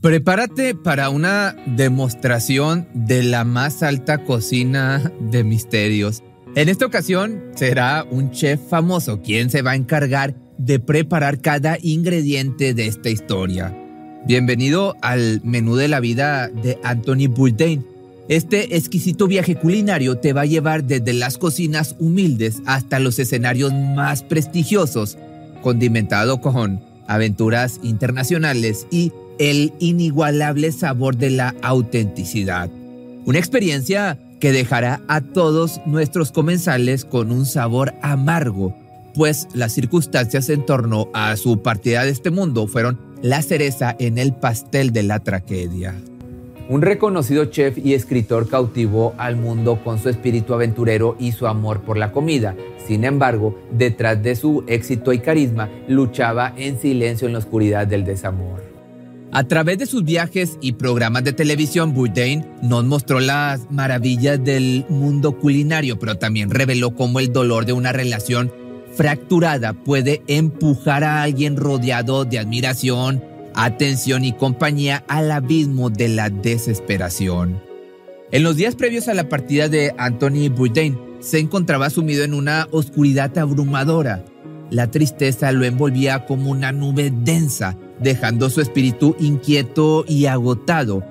Prepárate para una demostración de la más alta cocina de misterios. En esta ocasión será un chef famoso quien se va a encargar de preparar cada ingrediente de esta historia. Bienvenido al menú de la vida de Anthony Bourdain. Este exquisito viaje culinario te va a llevar desde las cocinas humildes hasta los escenarios más prestigiosos, condimentado con aventuras internacionales y el inigualable sabor de la autenticidad. Una experiencia que dejará a todos nuestros comensales con un sabor amargo, pues las circunstancias en torno a su partida de este mundo fueron la cereza en el pastel de la tragedia. Un reconocido chef y escritor cautivó al mundo con su espíritu aventurero y su amor por la comida. Sin embargo, detrás de su éxito y carisma, luchaba en silencio en la oscuridad del desamor. A través de sus viajes y programas de televisión, Bourdain nos mostró las maravillas del mundo culinario, pero también reveló cómo el dolor de una relación fracturada puede empujar a alguien rodeado de admiración, atención y compañía al abismo de la desesperación. En los días previos a la partida de Anthony Bourdain, se encontraba sumido en una oscuridad abrumadora. La tristeza lo envolvía como una nube densa dejando su espíritu inquieto y agotado.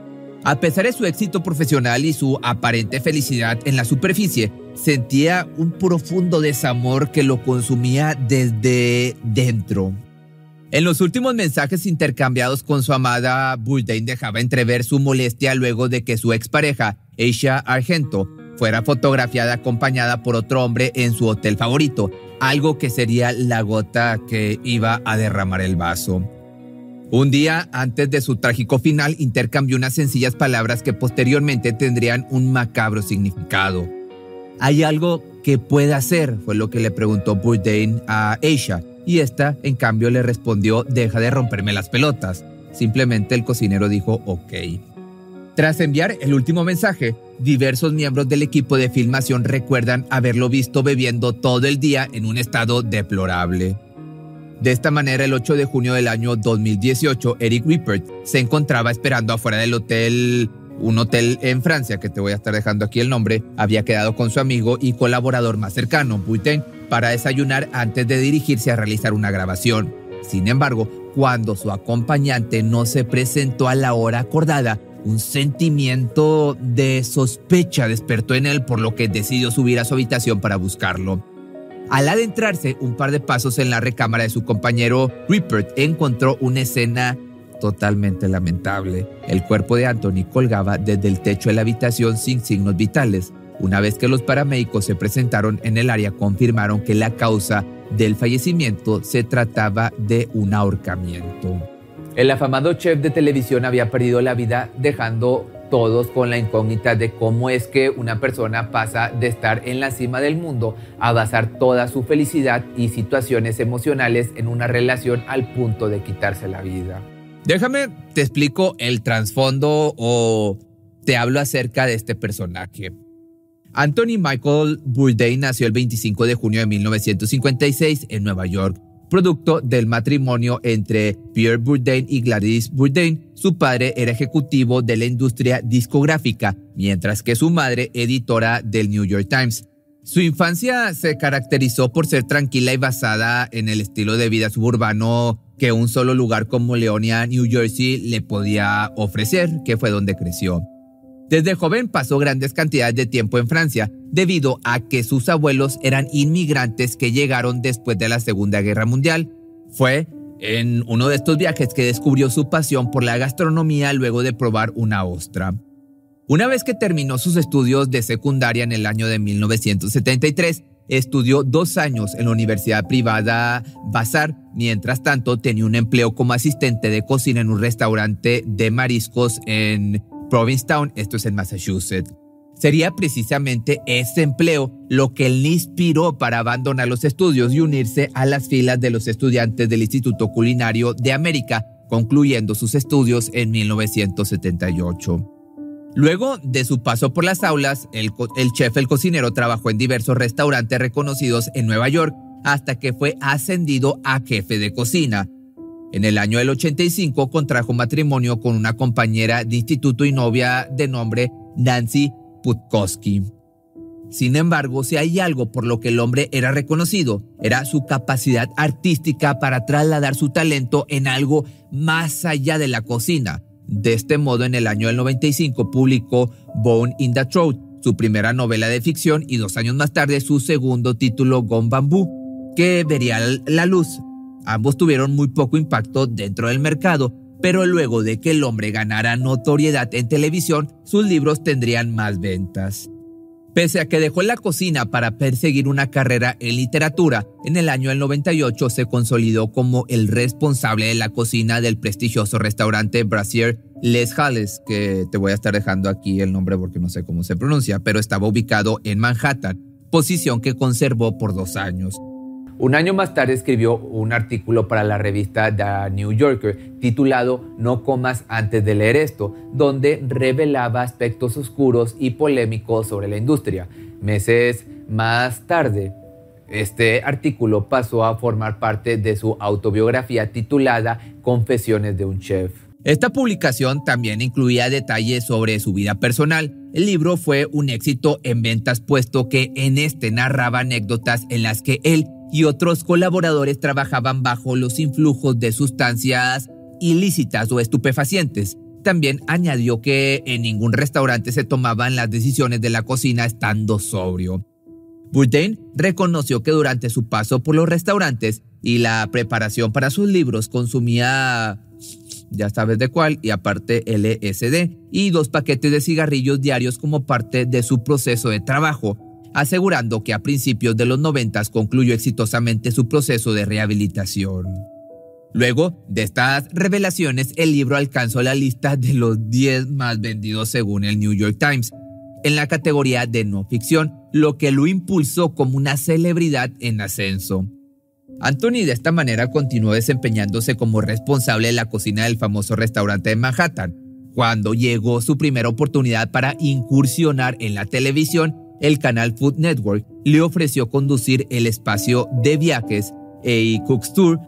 A pesar de su éxito profesional y su aparente felicidad en la superficie, sentía un profundo desamor que lo consumía desde dentro. En los últimos mensajes intercambiados con su amada, Bourdain dejaba entrever su molestia luego de que su expareja, Aisha Argento, fuera fotografiada acompañada por otro hombre en su hotel favorito, algo que sería la gota que iba a derramar el vaso. Un día antes de su trágico final intercambió unas sencillas palabras que posteriormente tendrían un macabro significado. ¿Hay algo que pueda hacer? Fue lo que le preguntó Bourdain a Aisha, y esta, en cambio, le respondió, deja de romperme las pelotas. Simplemente el cocinero dijo, ok. Tras enviar el último mensaje, diversos miembros del equipo de filmación recuerdan haberlo visto bebiendo todo el día en un estado deplorable. De esta manera, el 8 de junio del año 2018, Eric Rippert se encontraba esperando afuera del hotel, un hotel en Francia, que te voy a estar dejando aquí el nombre, había quedado con su amigo y colaborador más cercano, Buiten, para desayunar antes de dirigirse a realizar una grabación. Sin embargo, cuando su acompañante no se presentó a la hora acordada, un sentimiento de sospecha despertó en él, por lo que decidió subir a su habitación para buscarlo. Al adentrarse un par de pasos en la recámara de su compañero, Rupert encontró una escena totalmente lamentable. El cuerpo de Anthony colgaba desde el techo de la habitación sin signos vitales. Una vez que los paramédicos se presentaron en el área, confirmaron que la causa del fallecimiento se trataba de un ahorcamiento. El afamado chef de televisión había perdido la vida dejando todos con la incógnita de cómo es que una persona pasa de estar en la cima del mundo a basar toda su felicidad y situaciones emocionales en una relación al punto de quitarse la vida. Déjame, te explico el trasfondo o te hablo acerca de este personaje. Anthony Michael Bourdain nació el 25 de junio de 1956 en Nueva York, producto del matrimonio entre Pierre Bourdain y Gladys Bourdain. Su padre era ejecutivo de la industria discográfica, mientras que su madre editora del New York Times. Su infancia se caracterizó por ser tranquila y basada en el estilo de vida suburbano que un solo lugar como Leonia, New Jersey, le podía ofrecer, que fue donde creció. Desde joven pasó grandes cantidades de tiempo en Francia, debido a que sus abuelos eran inmigrantes que llegaron después de la Segunda Guerra Mundial. Fue en uno de estos viajes que descubrió su pasión por la gastronomía luego de probar una ostra. Una vez que terminó sus estudios de secundaria en el año de 1973, estudió dos años en la universidad privada Bazar. Mientras tanto, tenía un empleo como asistente de cocina en un restaurante de mariscos en Provincetown, esto es en Massachusetts. Sería precisamente ese empleo lo que le inspiró para abandonar los estudios y unirse a las filas de los estudiantes del Instituto Culinario de América, concluyendo sus estudios en 1978. Luego de su paso por las aulas, el, el, chef, el cocinero, trabajó en diversos restaurantes reconocidos en Nueva York hasta que fue ascendido a jefe de cocina. En el año del 85 contrajo matrimonio con una compañera de instituto y novia de nombre Nancy Putkowski. Sin embargo, si hay algo por lo que el hombre era reconocido, era su capacidad artística para trasladar su talento en algo más allá de la cocina. De este modo, en el año del 95 publicó Bone in the Throat, su primera novela de ficción, y dos años más tarde su segundo título, Gone Bamboo, que vería la luz Ambos tuvieron muy poco impacto dentro del mercado, pero luego de que el hombre ganara notoriedad en televisión, sus libros tendrían más ventas. Pese a que dejó la cocina para perseguir una carrera en literatura, en el año del 98 se consolidó como el responsable de la cocina del prestigioso restaurante Brasier Les Halles, que te voy a estar dejando aquí el nombre porque no sé cómo se pronuncia, pero estaba ubicado en Manhattan, posición que conservó por dos años. Un año más tarde escribió un artículo para la revista The New Yorker titulado No comas antes de leer esto, donde revelaba aspectos oscuros y polémicos sobre la industria. Meses más tarde, este artículo pasó a formar parte de su autobiografía titulada Confesiones de un Chef. Esta publicación también incluía detalles sobre su vida personal. El libro fue un éxito en ventas puesto que en este narraba anécdotas en las que él y otros colaboradores trabajaban bajo los influjos de sustancias ilícitas o estupefacientes. También añadió que en ningún restaurante se tomaban las decisiones de la cocina estando sobrio. Bourdain reconoció que durante su paso por los restaurantes y la preparación para sus libros consumía, ya sabes de cuál, y aparte LSD, y dos paquetes de cigarrillos diarios como parte de su proceso de trabajo, asegurando que a principios de los 90 concluyó exitosamente su proceso de rehabilitación. Luego de estas revelaciones, el libro alcanzó la lista de los 10 más vendidos según el New York Times, en la categoría de no ficción, lo que lo impulsó como una celebridad en ascenso. Anthony de esta manera continuó desempeñándose como responsable de la cocina del famoso restaurante de Manhattan. Cuando llegó su primera oportunidad para incursionar en la televisión, el canal Food Network le ofreció conducir el espacio de viajes A Cook's Tour.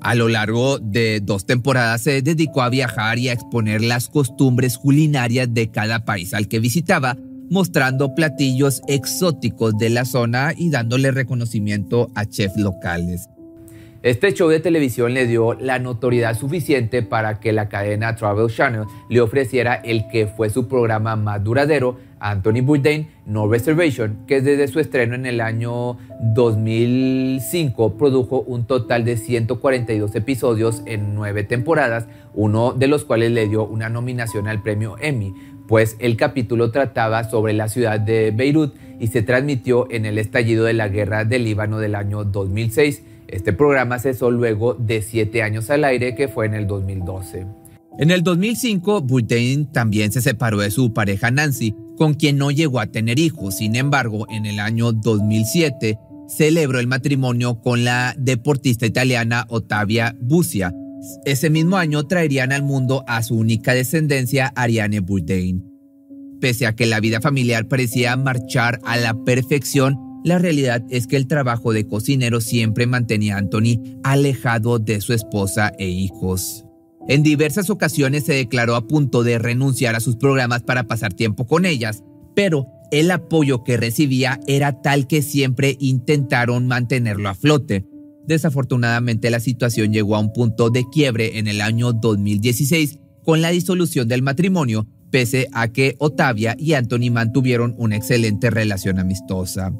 A lo largo de dos temporadas se dedicó a viajar y a exponer las costumbres culinarias de cada país al que visitaba, mostrando platillos exóticos de la zona y dándole reconocimiento a chefs locales. Este show de televisión le dio la notoriedad suficiente para que la cadena Travel Channel le ofreciera el que fue su programa más duradero, Anthony Bourdain No Reservation, que desde su estreno en el año 2005 produjo un total de 142 episodios en nueve temporadas, uno de los cuales le dio una nominación al premio Emmy, pues el capítulo trataba sobre la ciudad de Beirut y se transmitió en el estallido de la guerra del Líbano del año 2006 este programa cesó luego de siete años al aire, que fue en el 2012. En el 2005, Bourdain también se separó de su pareja Nancy, con quien no llegó a tener hijos. Sin embargo, en el año 2007 celebró el matrimonio con la deportista italiana Ottavia Busia, ese mismo año traerían al mundo a su única descendencia, Ariane Bourdain. Pese a que la vida familiar parecía marchar a la perfección, la realidad es que el trabajo de cocinero siempre mantenía a Anthony alejado de su esposa e hijos. En diversas ocasiones se declaró a punto de renunciar a sus programas para pasar tiempo con ellas, pero el apoyo que recibía era tal que siempre intentaron mantenerlo a flote. Desafortunadamente la situación llegó a un punto de quiebre en el año 2016 con la disolución del matrimonio, pese a que Otavia y Anthony mantuvieron una excelente relación amistosa.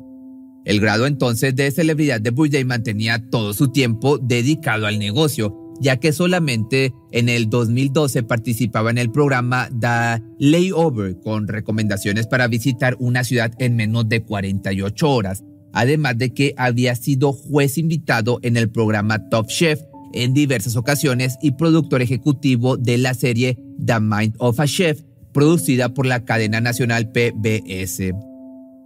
El grado entonces de celebridad de Bourdain mantenía todo su tiempo dedicado al negocio, ya que solamente en el 2012 participaba en el programa The Layover con recomendaciones para visitar una ciudad en menos de 48 horas, además de que había sido juez invitado en el programa Top Chef en diversas ocasiones y productor ejecutivo de la serie The Mind of a Chef, producida por la cadena nacional PBS.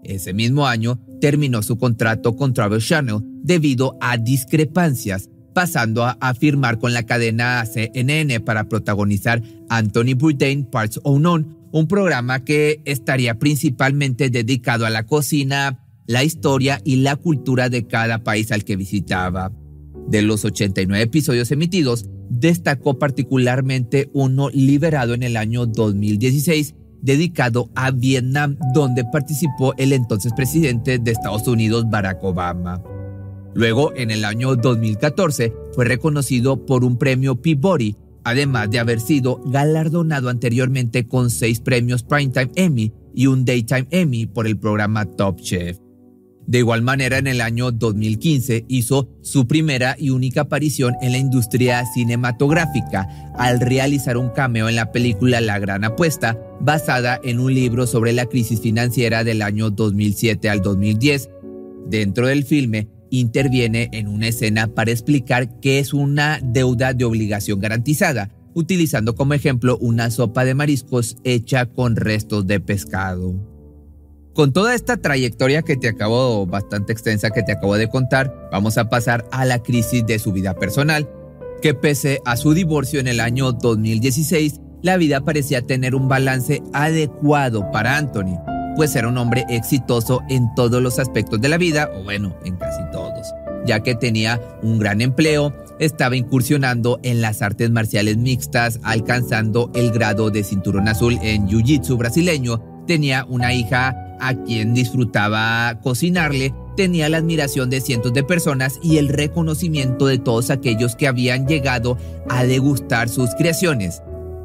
Ese mismo año terminó su contrato con Travel Channel debido a discrepancias pasando a, firmar con la cadena CNN para protagonizar Anthony Bourdain Parts Unknown, un programa que estaría principalmente dedicado a la cocina, la historia y la cultura de cada país al que visitaba. De los 89 episodios emitidos, destacó particularmente uno liberado en el año 2016 dedicado a Vietnam, donde participó el entonces presidente de Estados Unidos, Barack Obama. Luego, en el año 2014, fue reconocido por un premio Peabody, además de haber sido galardonado anteriormente con seis premios Primetime Emmy y un Daytime Emmy por el programa Top Chef. De igual manera, en el año 2015 hizo su primera y única aparición en la industria cinematográfica al realizar un cameo en la película La Gran Apuesta, basada en un libro sobre la crisis financiera del año 2007 al 2010. Dentro del filme, interviene en una escena para explicar qué es una deuda de obligación garantizada, utilizando como ejemplo una sopa de mariscos hecha con restos de pescado. Con toda esta trayectoria que te acabo, bastante extensa que te acabo de contar, vamos a pasar a la crisis de su vida personal, que pese a su divorcio en el año 2016, la vida parecía tener un balance adecuado para Anthony, pues era un hombre exitoso en todos los aspectos de la vida, o bueno, en casi todos, ya que tenía un gran empleo, estaba incursionando en las artes marciales mixtas, alcanzando el grado de cinturón azul en Jiu-Jitsu brasileño, tenía una hija a quien disfrutaba cocinarle, tenía la admiración de cientos de personas y el reconocimiento de todos aquellos que habían llegado a degustar sus creaciones.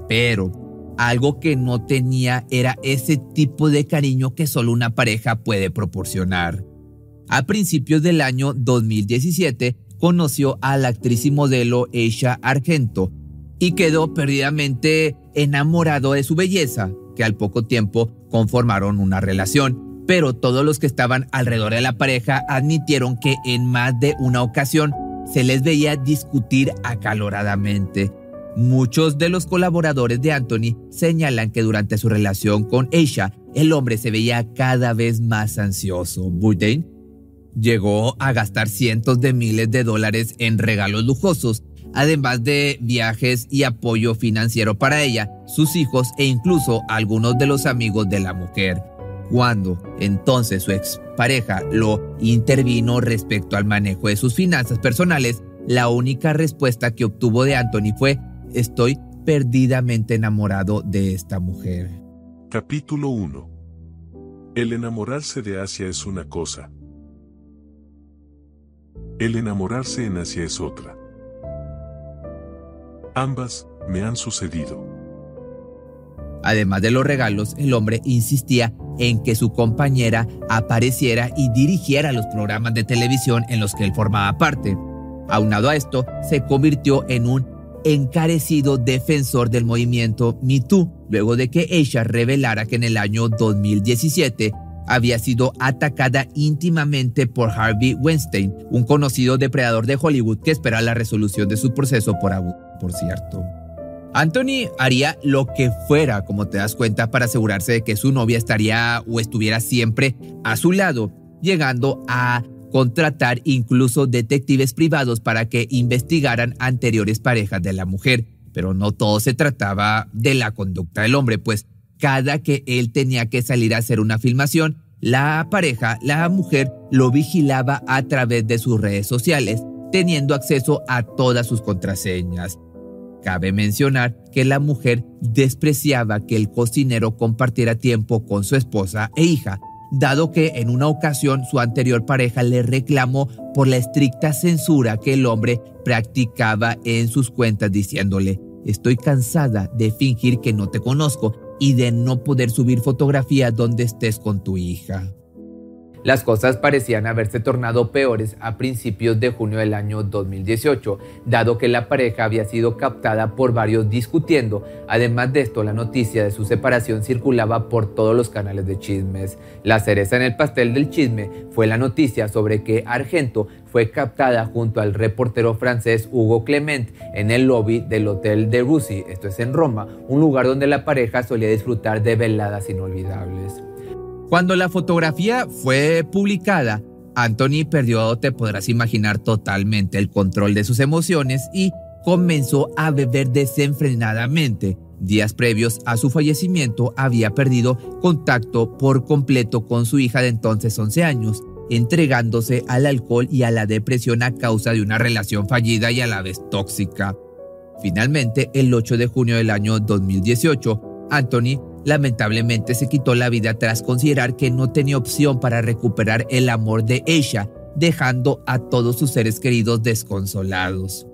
Pero algo que no tenía era ese tipo de cariño que solo una pareja puede proporcionar. A principios del año 2017 conoció a la actriz y modelo Aisha Argento y quedó perdidamente enamorado de su belleza, que al poco tiempo conformaron una relación. Pero todos los que estaban alrededor de la pareja admitieron que en más de una ocasión se les veía discutir acaloradamente Muchos de los colaboradores de Anthony señalan que durante su relación con Aisha, el hombre se veía cada vez más ansioso. Bourdain llegó a gastar cientos de miles de dólares en regalos lujosos, además de viajes y apoyo financiero para ella, sus hijos e incluso algunos de los amigos de la mujer. Cuando entonces su expareja lo intervino respecto al manejo de sus finanzas personales, la única respuesta que obtuvo de Anthony fue Estoy perdidamente enamorado de esta mujer. Capítulo 1 El enamorarse de Asia es una cosa. El enamorarse en Asia es otra. Ambas me han sucedido. Además de los regalos, el hombre insistía en que su compañera apareciera y dirigiera los programas de televisión en los que él formaba parte. Aunado a esto, se convirtió en un encarecido defensor del movimiento Me luego de que ella revelara que en el año 2017 había sido atacada íntimamente por Harvey Weinstein, un conocido depredador de Hollywood que espera la resolución de su proceso por abuso, por cierto. Anthony haría lo que fuera, como te das cuenta, para asegurarse de que su novia estaría o estuviera siempre a su lado, llegando a contratar incluso detectives privados para que investigaran anteriores parejas de la mujer. Pero no todo se trataba de la conducta del hombre, pues cada que él tenía que salir a hacer una filmación, la pareja, la mujer, lo vigilaba a través de sus redes sociales, teniendo acceso a todas sus contraseñas. Cabe mencionar que la mujer despreciaba que el cocinero compartiera tiempo con su esposa e hija, dado que en una ocasión su anterior pareja le reclamó por la estricta censura que el hombre practicaba en sus cuentas diciéndole, estoy cansada de fingir que no te conozco y de no poder subir fotografías donde estés con tu hija. Las cosas parecían haberse tornado peores a principios de junio del año 2018, dado que la pareja había sido captada por varios discutiendo. Además de esto, la noticia de su separación circulaba por todos los canales de chismes. La cereza en el pastel del chisme fue la noticia sobre que Argento fue captada junto al reportero francés Hugo Clement en el lobby del Hotel de Russi, esto es en Roma, un lugar donde la pareja solía disfrutar de veladas inolvidables. Cuando la fotografía fue publicada, Anthony perdió, te podrás imaginar, totalmente el control de sus emociones y comenzó a beber desenfrenadamente. Días previos a su fallecimiento había perdido contacto por completo con su hija de entonces 11 años, entregándose al alcohol y a la depresión a causa de una relación fallida y a la vez tóxica. Finalmente, el 8 de junio del año 2018, Anthony lamentablemente se quitó la vida tras considerar que no tenía opción para recuperar el amor de ella, dejando a todos sus seres queridos desconsolados.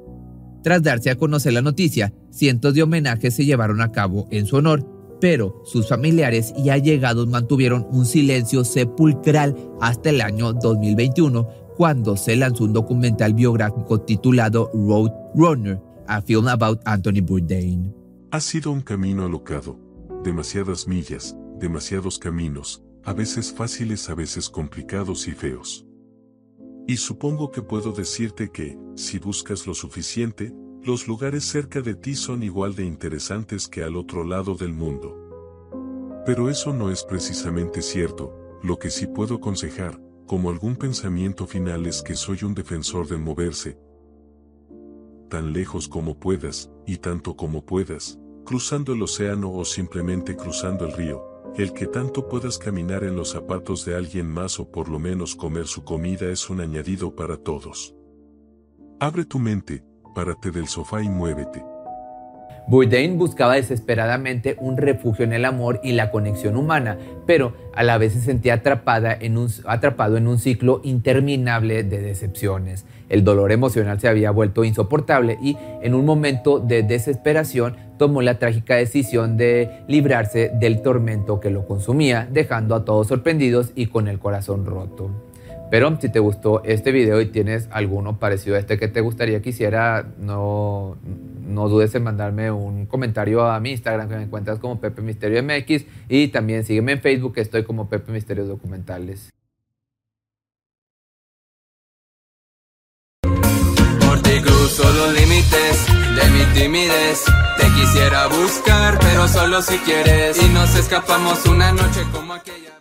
Tras darse a conocer la noticia, cientos de homenajes se llevaron a cabo en su honor, pero sus familiares y allegados mantuvieron un silencio sepulcral hasta el año 2021, cuando se lanzó un documental biográfico titulado Road Runner, a film about Anthony Bourdain. Ha sido un camino alocado demasiadas millas, demasiados caminos, a veces fáciles, a veces complicados y feos. Y supongo que puedo decirte que, si buscas lo suficiente, los lugares cerca de ti son igual de interesantes que al otro lado del mundo. Pero eso no es precisamente cierto, lo que sí puedo aconsejar, como algún pensamiento final es que soy un defensor de moverse, tan lejos como puedas, y tanto como puedas, cruzando el océano o simplemente cruzando el río, el que tanto puedas caminar en los zapatos de alguien más o por lo menos comer su comida es un añadido para todos. Abre tu mente, párate del sofá y muévete. Bourdain buscaba desesperadamente un refugio en el amor y la conexión humana, pero a la vez se sentía atrapada en un, atrapado en un ciclo interminable de decepciones. El dolor emocional se había vuelto insoportable y en un momento de desesperación tomó la trágica decisión de librarse del tormento que lo consumía, dejando a todos sorprendidos y con el corazón roto. Pero si te gustó este video y tienes alguno parecido a este que te gustaría que hiciera, no, no dudes en mandarme un comentario a mi Instagram que me encuentras como Pepe Misterio MX y también sígueme en Facebook que estoy como Pepe Misterios Documentales. Por ti cruzo los límites de mi timidez. Te quisiera buscar, pero solo si quieres. Y nos escapamos una noche como aquella.